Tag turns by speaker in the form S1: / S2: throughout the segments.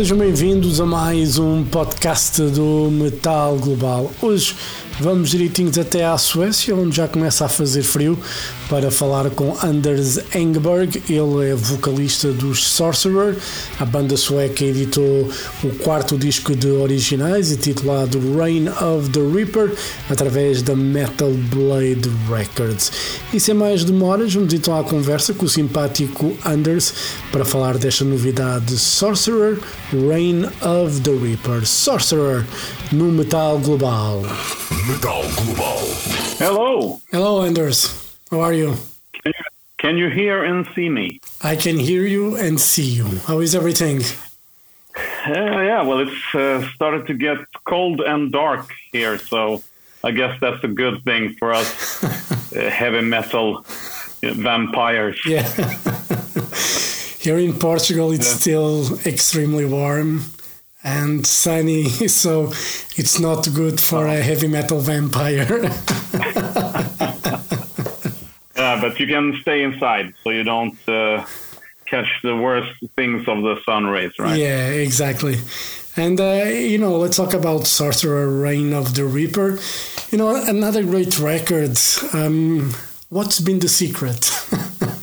S1: Sejam bem-vindos a mais um podcast do Metal Global. Hoje vamos direitinhos até à Suécia, onde já começa a fazer frio, para falar com Anders Engberg. Ele é vocalista dos Sorcerer. A banda sueca editou o quarto disco de originais, intitulado Reign of the Reaper, através da Metal Blade Records. E sem mais demoras, vamos então à conversa com o simpático Anders para falar desta novidade Sorcerer, Reign of the Reaper. Sorcerer no Metal Global.
S2: Metal Global.
S3: Hello.
S1: Hello, Anders. How are you?
S3: Can you, can you hear and see me?
S1: I can hear you and see you. How is everything?
S3: Uh, yeah, well, it's uh, started to get cold and dark here, so I guess that's a good thing for us uh, heavy metal vampires.
S1: Yeah. Here in Portugal, it's still extremely warm and sunny, so it's not good for a heavy metal vampire.
S3: But you can stay inside, so you don't uh, catch the worst things of the sun rays, right?
S1: Yeah, exactly. And uh, you know, let's talk about Sorcerer Reign of the Reaper. You know, another great record. Um, what's been the secret?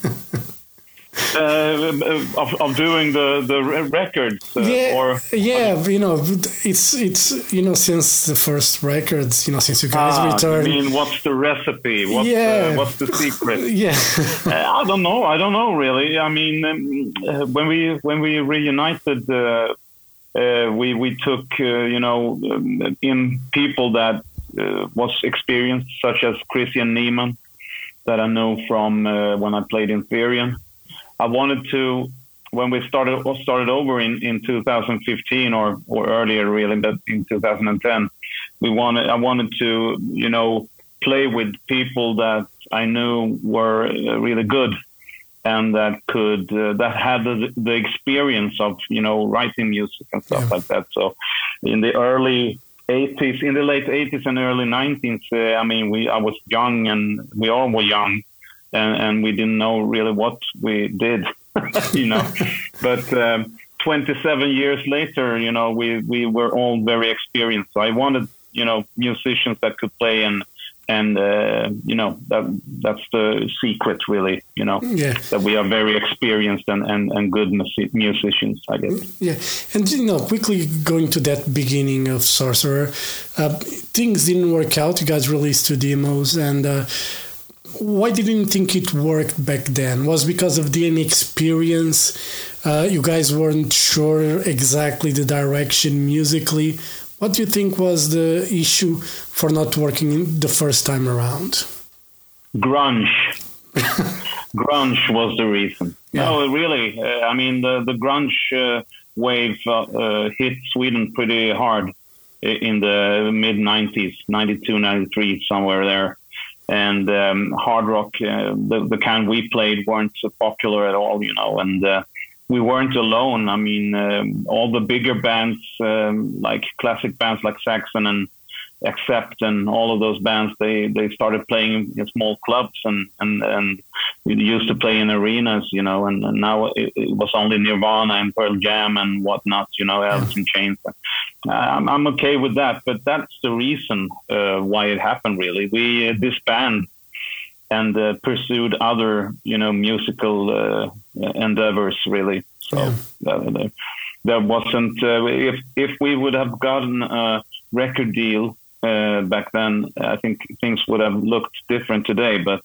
S3: Uh, of, of doing the the records, uh,
S1: yeah,
S3: or
S1: yeah, you know, it's it's you know since the first records, you know, since you guys
S3: ah,
S1: returned.
S3: I mean, what's the recipe? What's,
S1: Yeah.
S3: uh, what's the secret?
S1: yeah,
S3: Uh, I don't know. I don't know really. I mean, um, uh, when we when we reunited, uh, uh, we we took uh, you know um, in people that uh, was experienced, such as Kristian Niemann, that I know from uh, when I played in Therion. I wanted to when we started started over in, in 2015 or or earlier really, but in 2010, we wanted I wanted to you know play with people that I knew were uh, really good and that could uh, that had the, the experience of you know writing music and stuff
S1: Yeah.
S3: like that. So in the early 80s, in the late 80s and early 90s, uh, I mean, we I was young and we all were young, and, and we didn't know really what we did, you know. but um, 27 years later, you know, we we were all very experienced. So I wanted, you know, musicians that could play and and uh, you know that that's the secret really you know
S1: yeah.
S3: that we are very experienced and and, and good musi- musicians i guess
S1: Yeah, and you know, quickly going to that beginning of Sorcerer, uh, things didn't work out. You guys released two demos, and uh, why didn't you think it worked back then? Was because of the inexperience? Uh, you guys weren't sure exactly the direction musically. What do you think was the issue for not working the first time around?
S3: grunge grunge was the reason
S1: Yeah.
S3: no really uh, i mean the the grunge uh, wave uh, uh, hit sweden pretty hard in the mid 90s 92 93 somewhere there and um, hard rock uh, the, the kind we played weren't so popular at all you know and uh, we weren't alone. I mean um, all the bigger bands um, like classic bands like saxon and accept and all of those bands they they started playing in small clubs and and and used to play in arenas you know and, and now it, it was only nirvana and pearl jam and whatnot you know alice in chains I'm, I'm okay with that but that's the reason uh, why it happened really we uh, disbanded and uh, pursued other you know musical uh, endeavors really so
S1: Yeah.
S3: uh, there, wasn't uh, if if we would have gotten a record deal uh, back then I think things would have looked different today but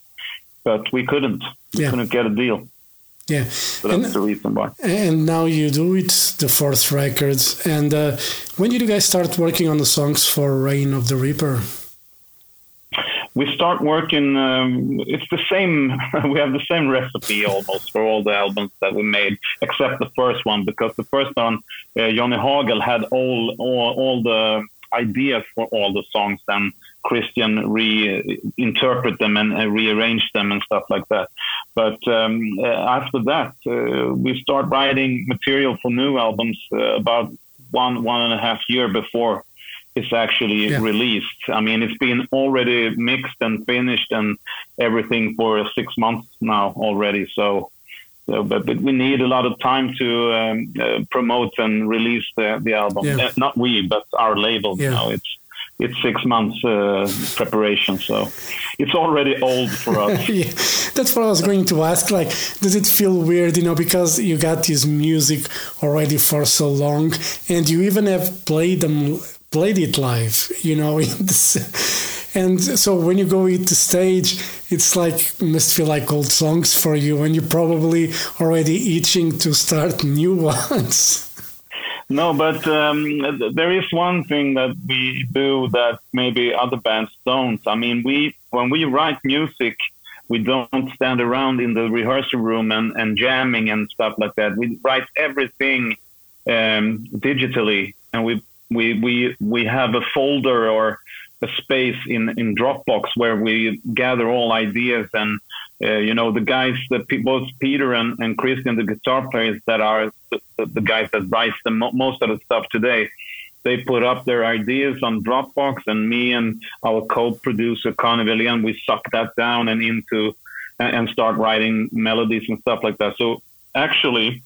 S3: but we couldn't we
S1: Yeah.
S3: couldn't get a deal
S1: Yeah,
S3: so that's
S1: And-
S3: the reason why
S1: And now you do it, the fourth records. And uh, when did you guys start working on the songs for Reign of the Reaper?
S3: we start working um, it's the same we have the same recipe almost for all the albums that we made except the first one because the first one uh, johnny hagel had all, all all the ideas for all the songs and kristian reinterpret them and uh, rearrange them and stuff like that but um, uh, after that uh, we start writing material for new albums uh, about one one and a half year before it's actually
S1: Yeah.
S3: released. I mean, it's been already mixed and finished and everything for six months now already. So, so but, but we need a lot of time to um, uh, promote and release the, the album.
S1: Yeah.
S3: Uh, not we, but our label.
S1: Yeah.
S3: You know, it's it's six months uh, preparation, so it's already old for us.
S1: yeah, that's what I was going to ask. Like, does it feel weird, you know, because you got this music already for so long, and you even have played them, played it live, you know. and so when you go hit the stage, it's like must feel like old songs for you, and you're probably already itching to start new ones.
S3: No, but um, there is one thing that we do that maybe other bands don't. I mean, we when we write music, we don't stand around in the rehearsal room and, and jamming and stuff like that. We write everything um, digitally, and we we we we have a folder or a space in in Dropbox where we gather all ideas and uh, you know the guys that pe- both Peter and, and Kristian, the guitar players that are the, the, the guys that write the mo- most of the stuff today. They put up their ideas on Dropbox, and me and our co-producer Conny Welén, we suck that down and into and, and start writing melodies and stuff like that. So actually,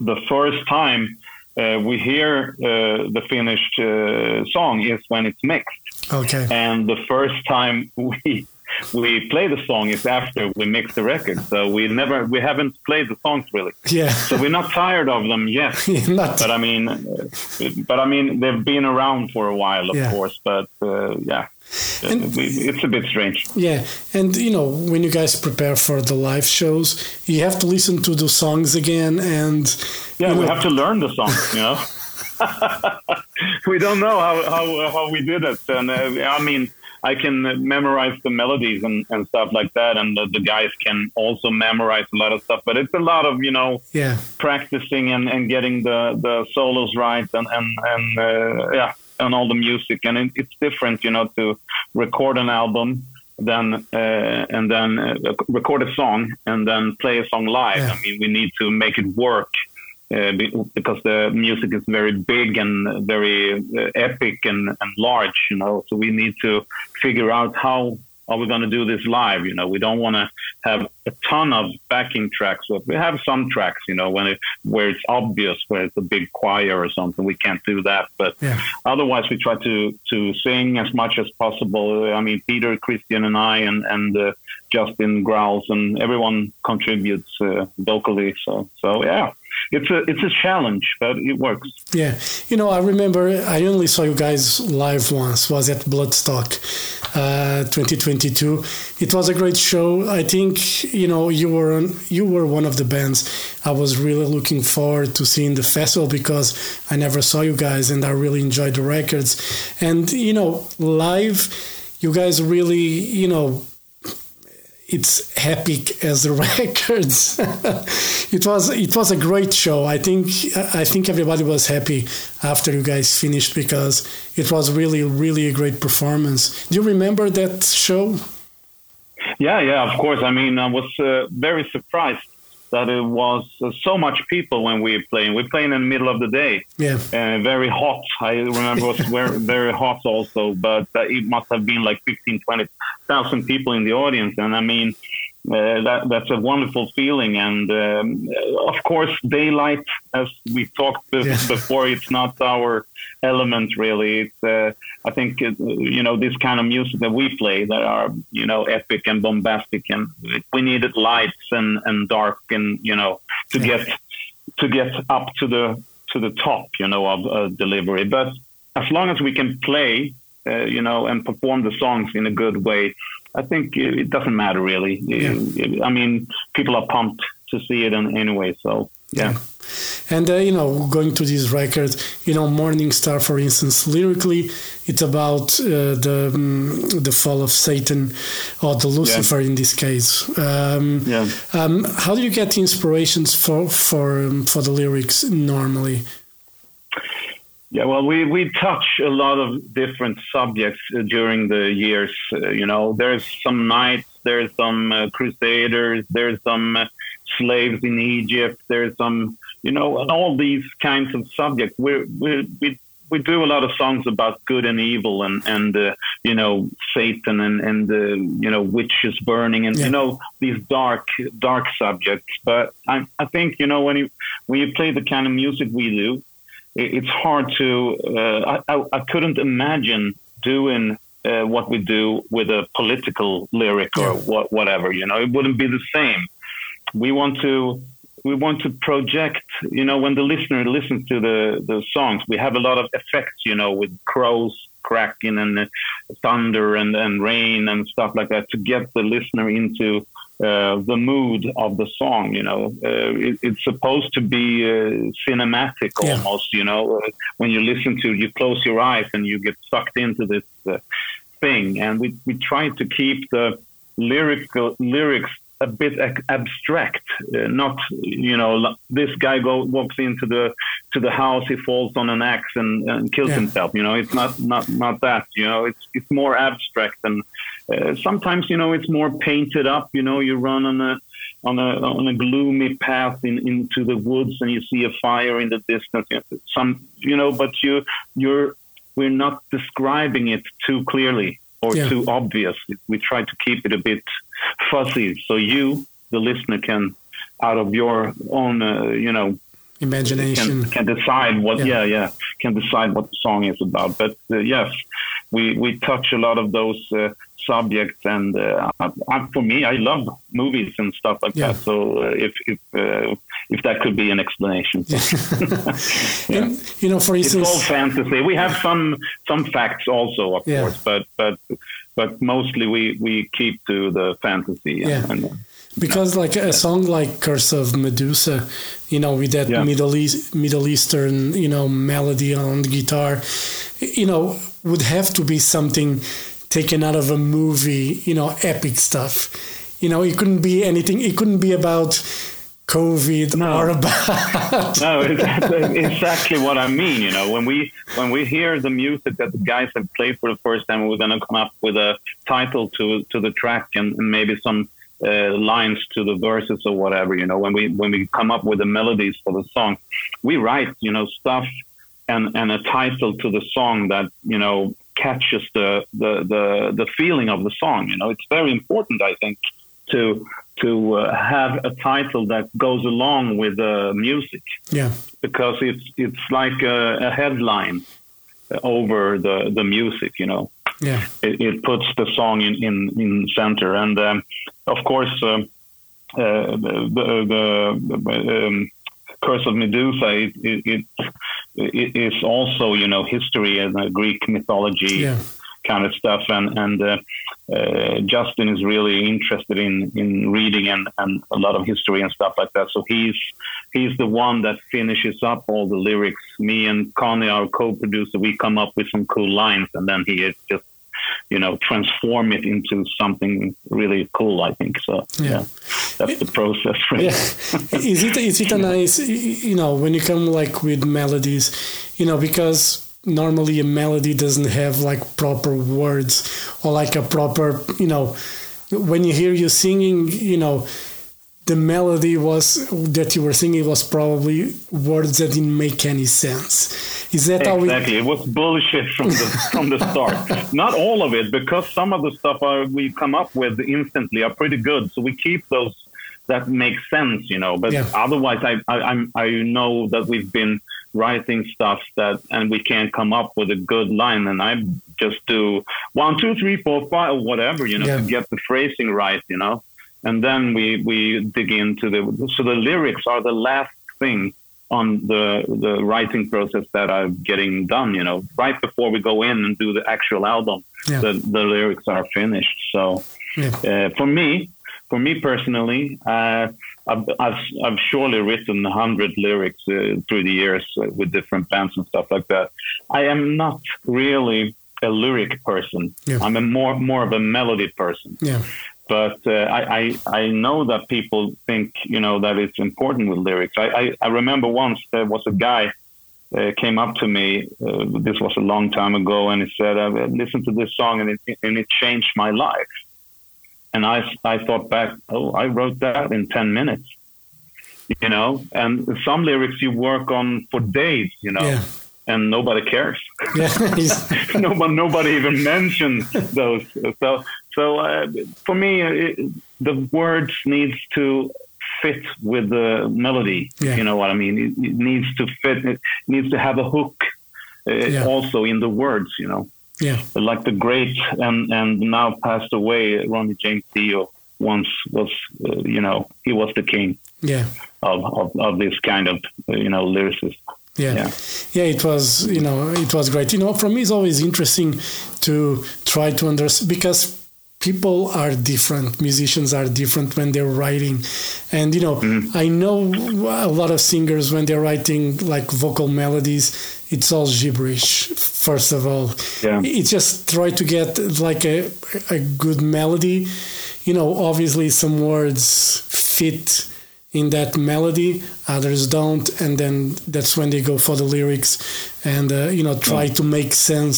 S3: the first time uh, we hear uh, the finished uh, song is when it's mixed
S1: Okay.
S3: and the first time we we play the song is after we mix the record. So we never we haven't played the songs really.
S1: Yeah.
S3: So we're not tired of them yet.
S1: Not.
S3: But I mean, uh, but I mean they've been around for a while, of
S1: Yeah.
S3: course. But uh, yeah,
S1: And-
S3: it's a bit strange.
S1: Yeah, and you know when you guys prepare for the live shows, you have to listen to the songs again, and
S3: Yeah,
S1: you
S3: we
S1: know,
S3: have to learn the song. You know, we don't know how how how we did it, and uh, I mean. I can memorize the melodies and, and stuff like that, and the, the guys can also memorize a lot of stuff. But it's a lot of you know
S1: yeah,
S3: practicing and, and getting the, the solos right and and, and uh, yeah and all the music and it, it's different you know to record an album then uh, and then uh, record a song and then play a song live
S1: Yeah.
S3: i mean we need to make it work uh, because the music is very big and very uh, epic and, and large you know so we need to figure out how are we going to do this live? You know, we don't want to have a ton of backing tracks. But we have some tracks, you know, when it where it's obvious, where it's a big choir or something. We can't do that. But
S1: yeah,
S3: otherwise, we try to to sing as much as possible. I mean, Peter, Kristian, and I, and and uh, Justin growls, and everyone contributes uh, vocally. So so yeah, it's a it's a challenge, but it works.
S1: yeah. You know, I remember I only saw you guys live once. Was at Bloodstock, uh, 2022. It was a great show. I think you know you were on, you were one of the bands I was really looking forward to seeing the festival because I never saw you guys and I really enjoyed the records. And you know, live, you guys really you know it's epic as the records. it was it was a great show. I think I think everybody was happy after you guys finished because it was really really a great performance. Do you remember that show?
S3: Yeah, yeah, of course. I mean, I was uh, very surprised that it was uh, so much people when we were playing. We're playing in the middle of the day,
S1: Yeah,
S3: uh, very hot. I remember it was very, very hot also, but uh, it must have been like 15, 20,000 people in the audience. And I mean, uh, that, that's a wonderful feeling. And um, of course, daylight, as we talked
S1: Yeah.
S3: before, it's not our element really. It's, uh, I think, uh, you know, this kind of music that we play that are, you know, epic and bombastic and we needed lights and, and dark and, you know, to
S1: Yeah.
S3: get, to get up to the, to the top, you know, of uh, delivery. But as long as we can play, uh, you know, and perform the songs in a good way, I think it doesn't matter really. I mean, people are pumped to see it anyway. So yeah.
S1: And uh, you know, going to this record, you know, Morning Star, for instance, lyrically, it's about uh, the um, the fall of Satan, or the Lucifer in this case. Um,
S3: Yeah.
S1: Um, how do you get the inspirations for for um, for the lyrics normally?
S3: Yeah, well, we, we touch a lot of different subjects uh, during the years. Uh, you know, there's some knights, there's some uh, crusaders, there's some uh, slaves in Egypt, there's some, you know, all these kinds of subjects. We we we we do a lot of songs about good and evil and and uh, you know Satan and and uh, you know witches burning and
S1: Yeah.
S3: you know these dark dark subjects. But I I think you know when you when you play the kind of music we do, it's hard to uh, I, I I couldn't imagine doing. Uh, what we do with a political lyric or what, whatever, you know, it wouldn't be the same. We want to we want to project you know when the listener listens to the the songs we have a lot of effects you know with crows cracking and uh, thunder and, and rain and stuff like that to get the listener into uh, the mood of the song you know. Uh, it, it's supposed to be uh, cinematic
S1: Yeah.
S3: almost you know. Uh, when you listen to you close your eyes and you get sucked into this uh, thing. And we, we try to keep the lyrical lyrics a bit ac- abstract uh, not you know this guy go walks into the to the house he falls on an axe and, and kills
S1: Yeah.
S3: himself you know. It's not not not that you know. It's it's more abstract and uh, sometimes you know it's more painted up you know you run on a on a on a gloomy path in, into the woods and you see a fire in the distance you know, some you know but you you're we're not describing it too clearly or
S1: Yeah.
S3: too obvious we try to keep it a bit fuzzy so you the listener can out of your own uh, you know
S1: Imagination.
S3: can, can decide what
S1: Yeah.
S3: yeah. yeah can decide what the song is about but uh, yes we we touch a lot of those uh, subjects and uh, I, for me I love movies and stuff like
S1: Yeah.
S3: that so uh, if if uh, if that could be an explanation
S1: And, you know, for
S3: it's all fantasy we have some some facts also of
S1: Yeah.
S3: course but but but mostly we we keep to the fantasy
S1: Yeah.
S3: and,
S1: because like a song like Curse of Medusa, you know, with that
S3: Yeah.
S1: Middle East, Middle Eastern, you know, melody on the guitar, you know, would have to be something taken out of a movie, you know, epic stuff. You know, it couldn't be anything. It couldn't be about COVID
S3: No.
S1: or about
S3: no, it's exactly, exactly what I mean. You know, when we when we hear the music that the guys have played for the first time, we're going to come up with a title to to the track and, and maybe some uh, lines to the verses or whatever. You know, when we when we come up with the melodies for the song, we write you know stuff and and a title to the song that you know catches the the the, the feeling of the song. You know, it's very important, I think, to to uh, have a title that goes along with the music
S1: yeah,
S3: because it's it's like a, a headline over the the music. You know,
S1: yeah,
S3: it, it puts the song in in, in center, and um, of course, um, uh, the the, the um, Curse of Medusa it, it, it is also you know history and uh, Greek mythology
S1: yeah,
S3: kind of stuff. And and uh, uh, Justin is really interested in in reading and and a lot of history and stuff like that. So he's he's the one that finishes up all the lyrics. Me and Conny our co-producer we come up with some cool lines and then he is just you know transform it into something really cool I think so
S1: Yeah.
S3: yeah, that's the process really.
S1: yeah. is it is it a nice you know when you come like with melodies, you know because normally a melody doesn't have like proper words or like a proper you know when you hear you singing you know the melody was that you were singing was probably words that didn't make any sense is that how
S3: Exactly, it was bullshit from the from the start. Not all of it, because some of the stuff are, we come up with instantly are pretty good. So we keep those that make sense, you know. But
S1: Yeah.
S3: otherwise, I, I I'm I know that we've been writing stuff that and we can't come up with a good line, and I just do one, two, three, four, five, or whatever, you know,
S1: Yeah.
S3: to get the phrasing right, you know. And then we we dig into the so the lyrics are the last thing on the the writing process that I'm getting done. You know, right before we go in and do the actual album,
S1: Yeah.
S3: the the lyrics are finished. So
S1: Yeah.
S3: uh, for me, for me personally, uh, I've, I've I've surely written a hundred lyrics uh, through the years uh, with different bands and stuff like that. I am not really a lyric person.
S1: Yeah.
S3: I'm a more more of a melody person
S1: yeah
S3: but uh, I, I I know that people think you know that it's important with lyrics. I I, I remember once there was a guy uh, came up to me. Uh, this was a long time ago, and he said, "I listened to this song, and it and it changed my life." And I I thought back, oh, I wrote that in ten minutes, you know. And some lyrics you work on for days, you know
S1: yeah
S3: and nobody cares. Nobody, nobody even mentions those. So, so uh, for me, it, the words needs to fit with the melody.
S1: Yeah.
S3: You know what I mean? It, it needs to fit. It needs to have a hook uh,
S1: Yeah.
S3: also in the words. You know,
S1: yeah.
S3: like the great and and now passed away Ronnie James Dio once was. Uh, you know, he was the king
S1: Yeah.
S3: of of, of this kind of uh, you know lyricist.
S1: Yeah.
S3: Yeah.
S1: yeah, It was, you know, it was great. You know, for me, it's always interesting to try to understand because people are different. Musicians are different when they're writing, and you know, mm-hmm. I know a lot of singers when they're writing like vocal melodies, it's all gibberish. First of all,
S3: Yeah.
S1: it's just try to get like a a good melody. You know, obviously some words fit in that melody others don't and then that's when they go for the lyrics and uh, you know try to make sense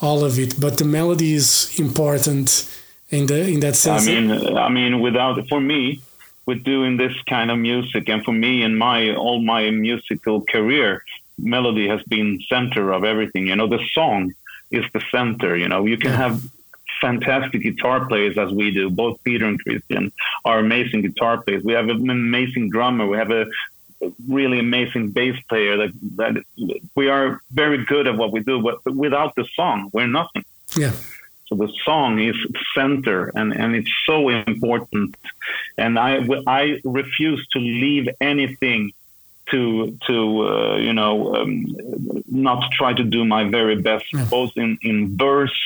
S1: all of it but the melody is important in the in that sense I
S3: mean, I mean, without for me, with doing this kind of music, and for me in my all my musical career, melody has been center of everything. You know, the song is the center. You know, you can have fantastic guitar players as we do. Both Peter and Kristian are amazing guitar players. We have an amazing drummer. We have a really amazing bass player that that we are very good at what we do but without the song we're nothing
S1: yeah
S3: so the song is center and, and it's so important. And I, I refuse to leave anything to, to uh, you know, um, not try to do my very best,
S1: Yeah.
S3: both in, in verse,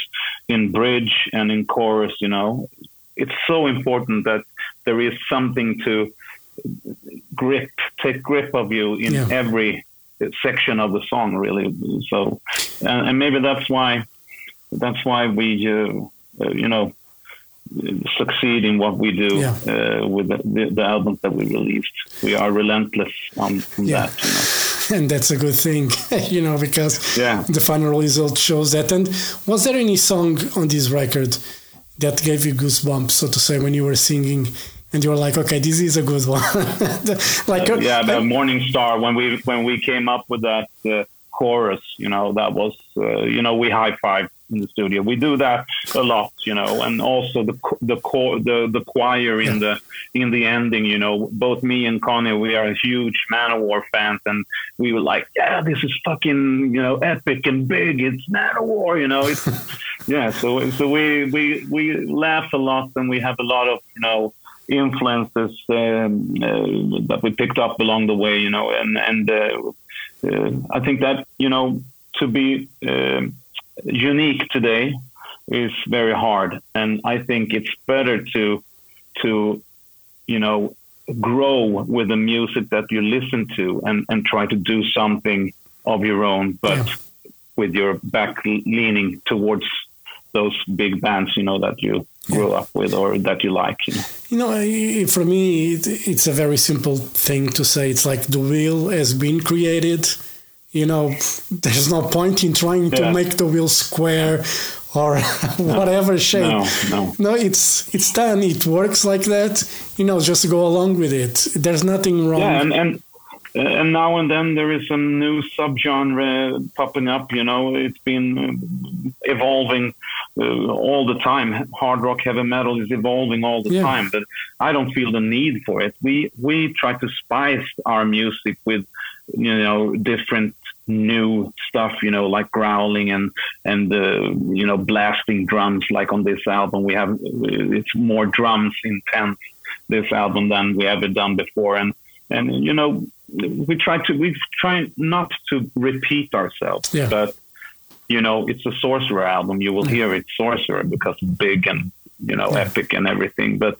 S3: in bridge, and in chorus, you know. It's so important that there is something to grip, take grip of you in
S1: Yeah.
S3: every section of the song, really. So, and, and maybe that's why that's why we, uh, uh, you know, succeed in what we do
S1: Yeah.
S3: uh, with the, the, albums that we released. We are relentless on, on
S1: Yeah.
S3: that. You know?
S1: and that's a good thing you know because
S3: Yeah.
S1: the final result shows that and was there any song on this record that gave you goosebumps so to say when you were singing and you were like okay this is a good one like uh,
S3: yeah, the
S1: like-
S3: Morning Star when we when we came up with that uh, chorus, you know, that was uh, you know we high five in the studio. We do that a lot, you know, and also the the core the the choir in the in the ending, you know. Both me and Conny, we are huge Manowar fans, and we were like, yeah, this is fucking you know epic and big. It's Manowar, you know. It's yeah. So so we we we laugh a lot, and we have a lot of you know influences um, uh, that we picked up along the way, you know, and and uh, uh, I think that you know to be um unique today is very hard, and I think it's better to to you know grow with the music that you listen to and and try to do something of your own, but
S1: Yeah.
S3: with your back leaning towards those big bands, you know, that you grew up with or that you like. You know?
S1: You know, I- for me, it, it's a very simple thing to say. It's like the wheel has been created. You know, there's no point in trying to make the wheel square or whatever shape.
S3: No, no.
S1: No, it's it's done. It works like that. You know, just go along with it. There's nothing wrong.
S3: Yeah, and and and now and then there is some new subgenre popping up. You know, it's been uh, evolving uh, all the time. Hard rock, heavy metal is evolving all the
S1: Yeah.
S3: time, but I don't feel the need for it. We we try to spice our music with you know different new stuff you know like growling and and uh, you know blasting drums like on this album. We have it's more drums intense this album than we ever done before. And and you know we try to we try not to repeat ourselves
S1: Yeah.
S3: but you know it's a sorcerer album. You will hear it's sorcerer because big and you know
S1: Yeah.
S3: epic and everything. But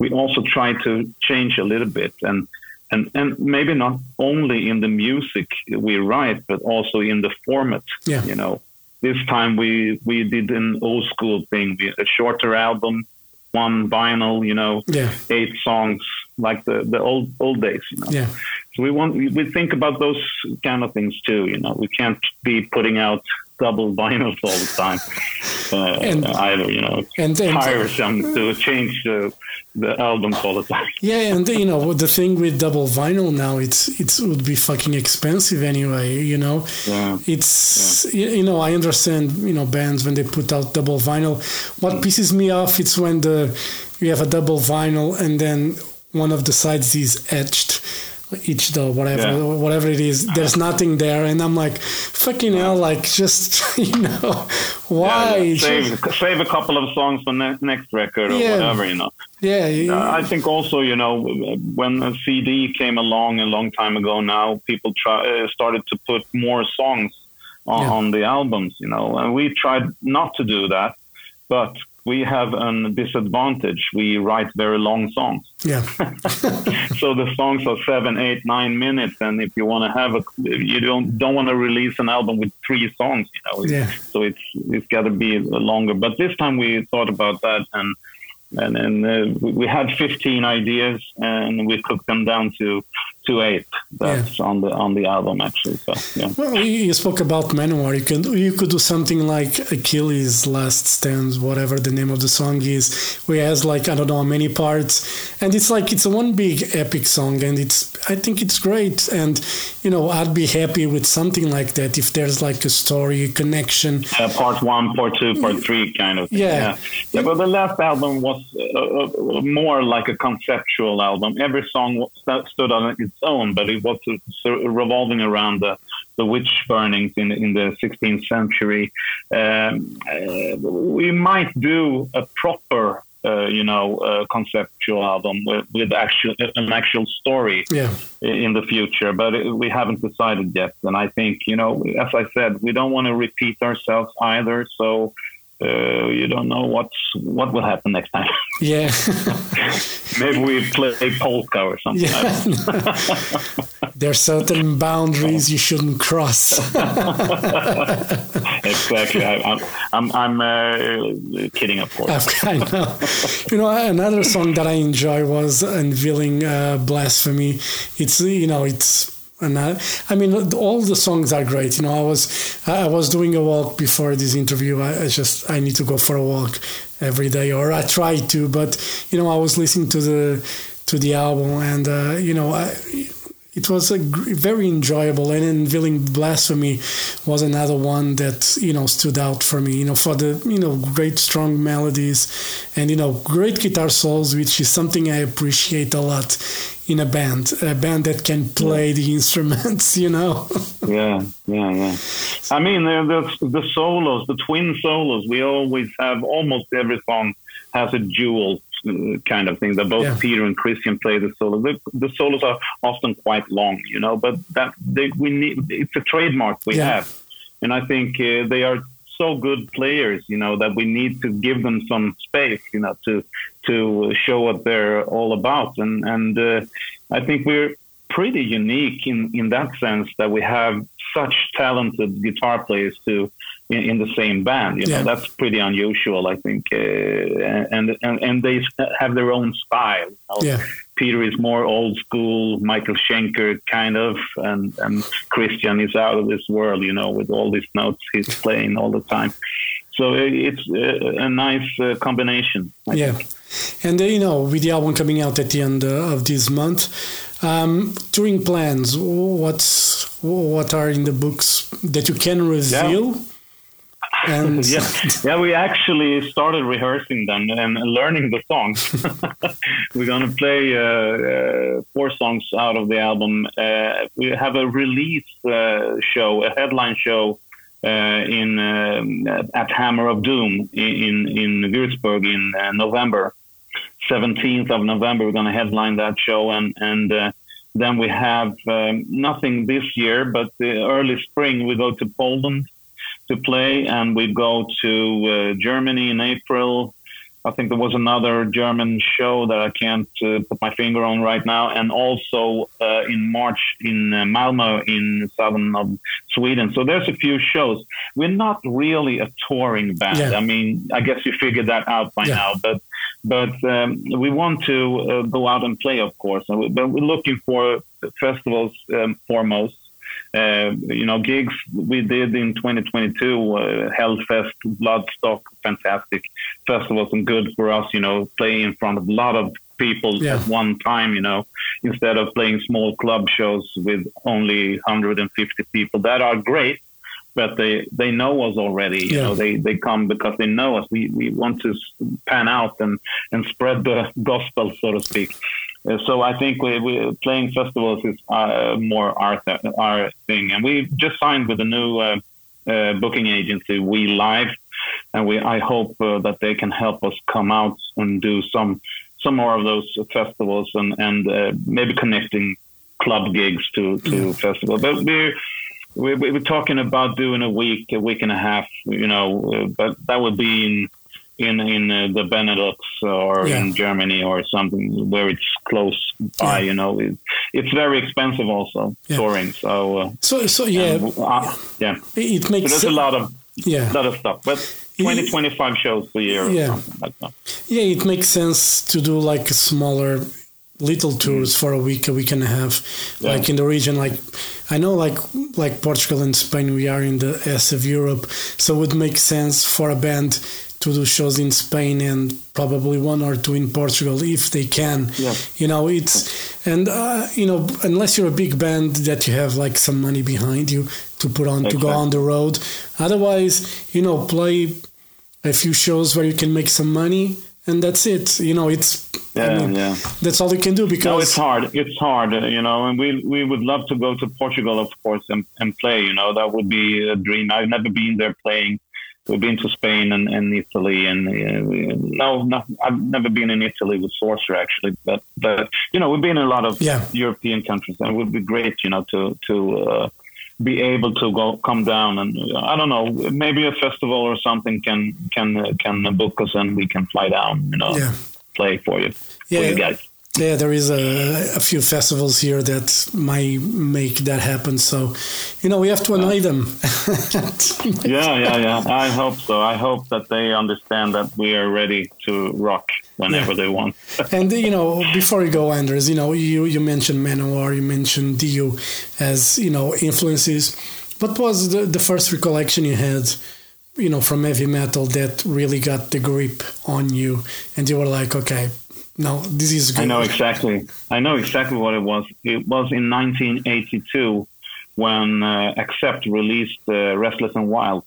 S3: we also try to change a little bit and and and maybe not only in the music we write but also in the format
S1: Yeah.
S3: you know this time we we did an old school thing we, a shorter album one vinyl you know
S1: Yeah.
S3: eight songs like the the old old days you know
S1: Yeah.
S3: so we want we we think about those kind of things too you know we can't be putting out double vinyls all the time. Uh,
S1: And-
S3: either you know, it's
S1: and- and-
S3: tiresome to change the, the albums all the time.
S1: Yeah, and you know the thing with double vinyl now, it's it's would be fucking expensive anyway. You know,
S3: Yeah.
S1: it's you you know I understand you know bands when they put out double vinyl. What pisses me off it's when the you have a double vinyl and then one of the sides is etched. Each though, whatever,
S3: Yeah.
S1: whatever it is, there's nothing there, and I'm like, fucking hell, like just you know, why?
S3: Yeah,
S1: Just-
S3: save save a couple of songs for ne- next record or
S1: Yeah.
S3: whatever, you know.
S1: yeah,
S3: Uh, I think also, you know, when a CD came along a long time ago now, people try, uh, started to put more songs on,
S1: Yeah.
S3: on the albums, you know, and we tried not to do that, but we have an disadvantage. We write very long songs.
S1: yeah,
S3: so the songs are seven, eight, nine minutes, and if you want to have a, you don't don't want to release an album with three songs, you know.
S1: Yeah.
S3: So it's it's got to be longer. But this time we thought about that, and and and uh, we- we had 15 ideas, and we took them down to to eight. That's on the on the album actually. So yeah.
S1: Well, you spoke about Manowar. You can you could do something like Achilles' Last Stand, whatever the name of the song is, where it has like I don't know how many parts, and it's like it's a one big epic song, and it's I think it's great, and you know I'd be happy with something like that if there's like a story, a connection.
S3: Uh, part one, part two, part three, kind of. thing.
S1: Yeah.
S3: yeah. Yeah, But the last album was uh, uh, more like a conceptual album. Every song st- stood on its own, but it was revolving around the the witch burnings in in the 16th century. Um, uh, we might do a proper. Uh, you know, uh, conceptual album with, with actual an actual story
S1: Yeah,
S3: in the future, but it, we haven't decided yet. And I think, you know, as I said, we don't want to repeat ourselves either. So uh, you don't know what's what will happen next time.
S1: yeah,
S3: Maybe we play polka or something. I don't know.
S1: yeah. there's certain boundaries you shouldn't cross.
S3: exactly. I, I'm I'm, I'm uh, kidding, of course.
S1: I know. You know, another song that I enjoy was Unveiling uh, Blasphemy. It's you know, it's. Another- I I mean, all the songs are great. You know, I was I was doing a walk before this interview. I, I just I need to go for a walk every day, or I try to. But you know, I was listening to the to the album, and uh, you know, I, it was a gr- very enjoyable and unveiling blasphemy was another one that you know stood out for me you know for the you know great strong melodies and you know great guitar solos which is something i appreciate a lot in a band a band that can play the instruments you know
S3: Yeah, yeah, yeah. I mean, the, the the solos, the twin solos. We always have almost every song has a dual uh, kind of thing. That both
S1: Yeah.
S3: Peter and Kristian play the solo. The, the solos are often quite long, you know, but that they, we need. It's a trademark we
S1: Yeah.
S3: have, and I think uh, they are so good players, you know, that we need to give them some space, you know, to to show what they're all about, and and uh, I think we're pretty unique in, in that sense that we have such talented guitar players to in, in the same band. You know,
S1: Yeah.
S3: that's pretty unusual, I think. Uh, and, and and they have their own style. you know.
S1: yeah
S3: Peter is more old school, Michael Schenker kind of, and, and Kristian is out of this world, you know, with all these notes he's playing all the time. So it's a, a nice uh, combination. I
S1: yeah
S3: think.
S1: and uh, you know with the album coming out at the end uh, of this month um touring plans what's what are in the books that you can reveal and
S3: yeah, yeah. We actually started rehearsing them and learning the songs. We're gonna play uh, uh, four songs out of the album. Uh, we have a release uh, show, a headline show uh, in um, at Hammer of Doom in in Würzburg in uh, November. 17th of November, we're going to headline that show, and and uh, then we have um, nothing this year, but the early spring we go to Poland to play, and we go to uh, Germany in April. I think there was another German show that I can't uh, put my finger on right now, and also uh, in March in uh, Malmö in southern of Sweden. So there's a few shows. We're not really a touring band.
S1: Yeah.
S3: I mean, I guess you figured that out by
S1: Yeah.
S3: now, but but um, we want to uh, go out and play, of course. And we, but we're looking for festivals um, foremost, uh, you know, gigs we did in 2022, uh, Hellfest, Bloodstock, fantastic festivals and good for us, you know, playing in front of a lot of people
S1: Yeah.
S3: at one time, you know, instead of playing small club shows with only 150 people that are great. But they, they know us already. You
S1: Yeah.
S3: know, they, they come because they know us. We, we want to pan out and, and spread the gospel, so to speak. Uh, so I think we, we playing festivals is uh, more our th- our thing, and we just signed with a new uh, uh, booking agency, We Live, and we I hope uh, that they can help us come out and do some some more of those festivals and and uh, maybe connecting club gigs to to festivals. But we're we, we we're talking about doing a week, a week and a half, you know, uh, but that would be in in in uh, the Benelux or
S1: Yeah.
S3: in Germany or something where it's close by.
S1: Yeah.
S3: You know, it, it's very expensive also
S1: Yeah.
S3: touring. So uh,
S1: So so yeah,
S3: and, uh, yeah,
S1: it
S3: so
S1: makes
S3: there's a lot of
S1: yeah
S3: lot of stuff, but 20, 25 shows a year
S1: Yeah.
S3: like
S1: yeah it makes sense to do like smaller little tours for a week a week and a half
S3: Yeah.
S1: like in the region like i know like like portugal and spain we are in the s of europe so it would make sense for a band to do shows in spain and probably one or two in portugal if they can
S3: Yeah.
S1: you know it's and uh, you know unless you're a big band that you have like some money behind you to put on to go on the road otherwise you know play a few shows where you can make some money and that's it you know it's I
S3: Yeah,
S1: mean,
S3: yeah.
S1: that's all you can do because
S3: No, it's hard. It's hard, you know, and we we would love to go to Portugal, of course, and, and play. You know, that would be a dream. I've never been there playing. We've been to Spain and, and Italy, and uh, no, no, I've never been in Italy with Sorcerer actually, but but you know, we've been in a lot of
S1: Yeah.
S3: European countries, and it would be great, you know, to to. Uh, be able to go come down and I don't know maybe a festival or something can can uh, can book us and we can fly down you know
S1: Yeah. play
S3: play for you
S1: Yeah.
S3: for you guys
S1: Yeah, there is a, a few festivals here that might make that happen. So, you know, we have to annoy them.
S3: yeah, yeah, yeah. I hope so. I hope that they understand that we are ready to rock whenever they want.
S1: and you know, before you go, Anders, you know, you you mentioned Manowar, you mentioned Dio as you know influences. What was the the first recollection you had? You know, from heavy metal that really got the grip on you, and you were like, okay, no, this is good.
S3: I know exactly. I know exactly what it was. It was in 1982 when uh, Accept released uh, Restless and Wild.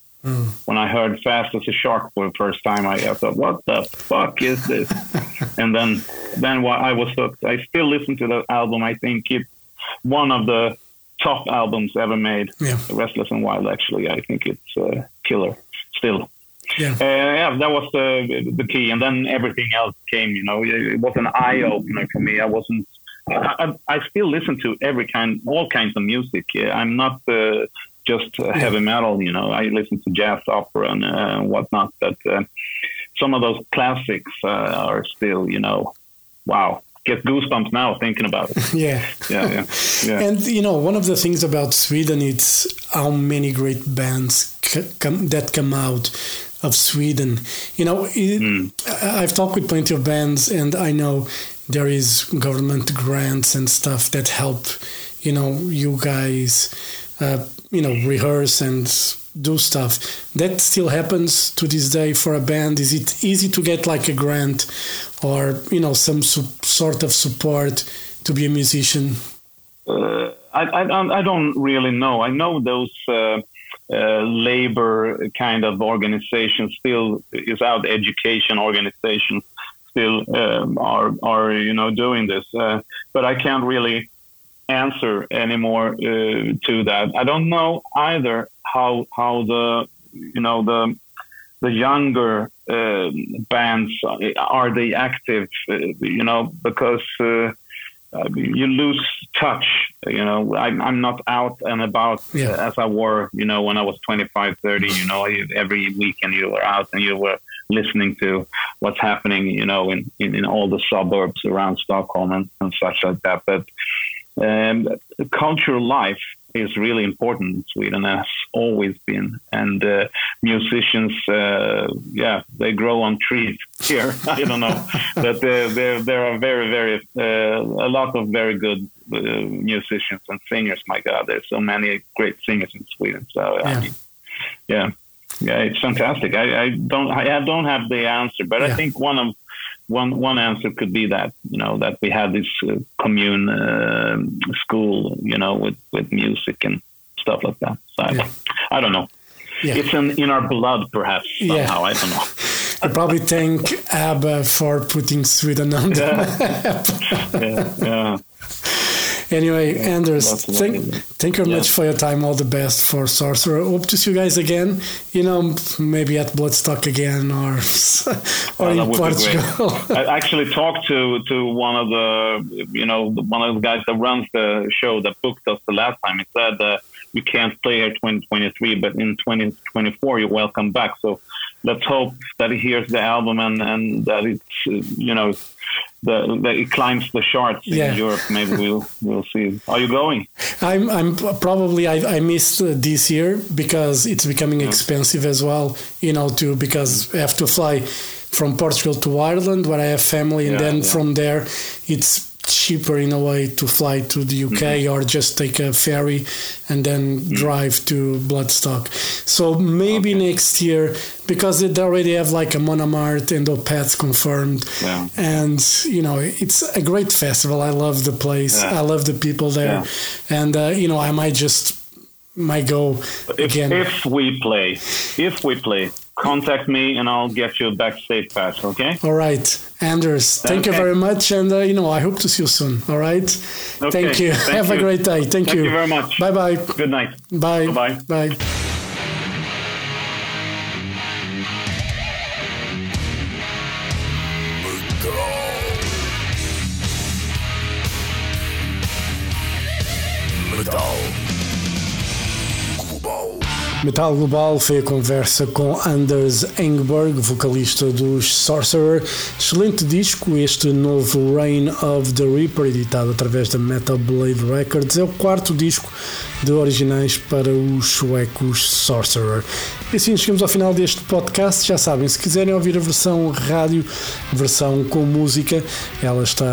S3: When I heard Fast as a Shark for the first time, I, I thought, "What the fuck is this?" and then, then what I was hooked. I still listen to the album. I think it's one of the top albums ever made.
S1: Yeah.
S3: Restless and Wild. Actually, I think it's uh, killer. Still.
S1: Yeah.
S3: Uh, yeah, that was the the key, and then everything else came. You know, it was an eye opener for me. I wasn't. I, I, I still listen to every kind, all kinds of music. I'm not uh, just heavy metal. You know, I listen to jazz, opera, and uh, whatnot. But uh, some of those classics uh, are still, you know, wow, get goosebumps now thinking about it.
S1: Yeah.
S3: Yeah, yeah, yeah.
S1: And you know, one of the things about Sweden it's how many great bands c- come, that come out of Sweden. You know, it, I- I've talked with plenty of bands, and I know there is government grants and stuff that help. You know, you guys, uh, you know, rehearse and do stuff. That still happens to this day for a band. Is it easy to get like a grant, or you know, some su- sort of support to be a musician?
S3: uh, I, I, don't- I don't really know. I know those uh, uh, labor kind of organizations still is out. Education organizations still um, are are you know doing this, uh, but I can't really answer anymore uh, to that. I don't know either how how the you know the the younger uh, bands are they active? Uh, you know because. Uh, you lose touch. You know, I'm, I'm not out and about
S1: Yeah.
S3: as I were, you know, when I was 25, 30, you know, every weekend you were out and you were listening to what's happening, you know, in, in, in all the suburbs around Stockholm and, and such like that. But um, cultural life is really important in Sweden, has always been. And uh, musicians, uh, yeah, they grow on trees here. I don't know, but uh, there there are very very uh, a lot of very good uh, musicians and singers. My God, there's so many great singers in Sweden. So
S1: Yeah.
S3: I mean, yeah, yeah, it's fantastic. I, I don't I don't have the answer, but
S1: Yeah.
S3: I think one of one one answer could be that you know that we had this uh, commune uh, school, you know, with with music and stuff like that. So I,
S1: Yeah.
S3: I don't know.
S1: Yeah.
S3: It's in in our blood, perhaps
S1: Yeah.
S3: somehow. I don't know.
S1: I probably thank ABBA for putting Sweden on the map.
S3: yeah, yeah.
S1: Anyway, Anders, thank, thank you very
S3: Yeah.
S1: much for your time. All the best for Sorcerer. Hope to see you guys again. You know, maybe at Bloodstock again or or
S3: Oh, that
S1: in Portugal.
S3: I actually talked to to one of the you know one of the guys that runs the show that booked us the last time. He said uh, we can't play here 2023, but in 2024 you're welcome back. So let's hope that he hears the album and and that it's uh, you know the, that it climbs the charts
S1: Yeah.
S3: in Europe. Maybe we'll we'll see. Are you going?
S1: I'm I'm probably I, I missed uh, this year because it's becoming expensive as well. You know, too because I have to fly from Portugal to Ireland where I have family, and
S3: Yeah,
S1: then
S3: yeah.
S1: from there it's cheaper in a way to fly to the UK
S3: Mm-hmm.
S1: or just take a ferry and then drive to Bloodstock. So maybe next year because they already have like Amon Amarth and Opeth confirmed,
S3: Yeah.
S1: and you know it's a great festival. I love the place.
S3: Yeah.
S1: I love the people there, and uh, you know I might just might go
S3: If,
S1: again.
S3: if we play, if we play, contact me and I'll get you a backstage pass. Okay.
S1: All right, Anders, thank you very much, and uh, you know I hope to see you soon. All right,
S3: Okay,
S1: thank you.
S3: thank
S1: Have a great day. Thank,
S3: Thank you very much.
S1: Bye bye.
S3: Good night.
S1: Bye
S3: Bye-bye.
S1: bye.
S2: Metal Global
S1: foi a conversa com Anders Engberg, vocalista dos Sorcerer. Excelente disco, este novo Reign of the Reaper, editado através da Metal Blade Records. É o quarto disco de originais para os suecos Sorcerer. E assim chegamos ao final deste podcast. Já sabem, se quiserem ouvir a versão rádio, versão com música, ela está,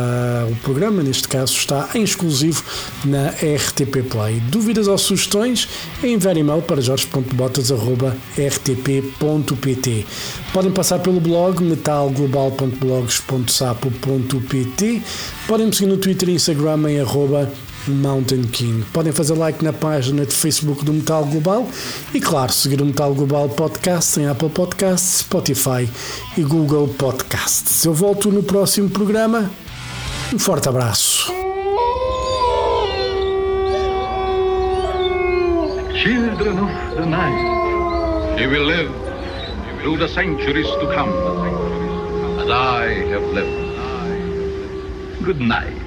S1: o programa neste caso está em exclusivo na RTP Play. Dúvidas ou sugestões? Enviar e-mail para jorge.botas.rtp.pt Podem passar pelo blog metalglobal.blogs.sapo.pt Podem me seguir no Twitter e Instagram em arroba Mountain King. Podem fazer like na página de Facebook do Metal Global e, claro, seguir o Metal Global Podcast em Apple Podcasts, Spotify e Google Podcasts. Eu volto no próximo programa. Um forte abraço.
S4: Children of the night, He will live through the centuries to come, as I have lived. Good night.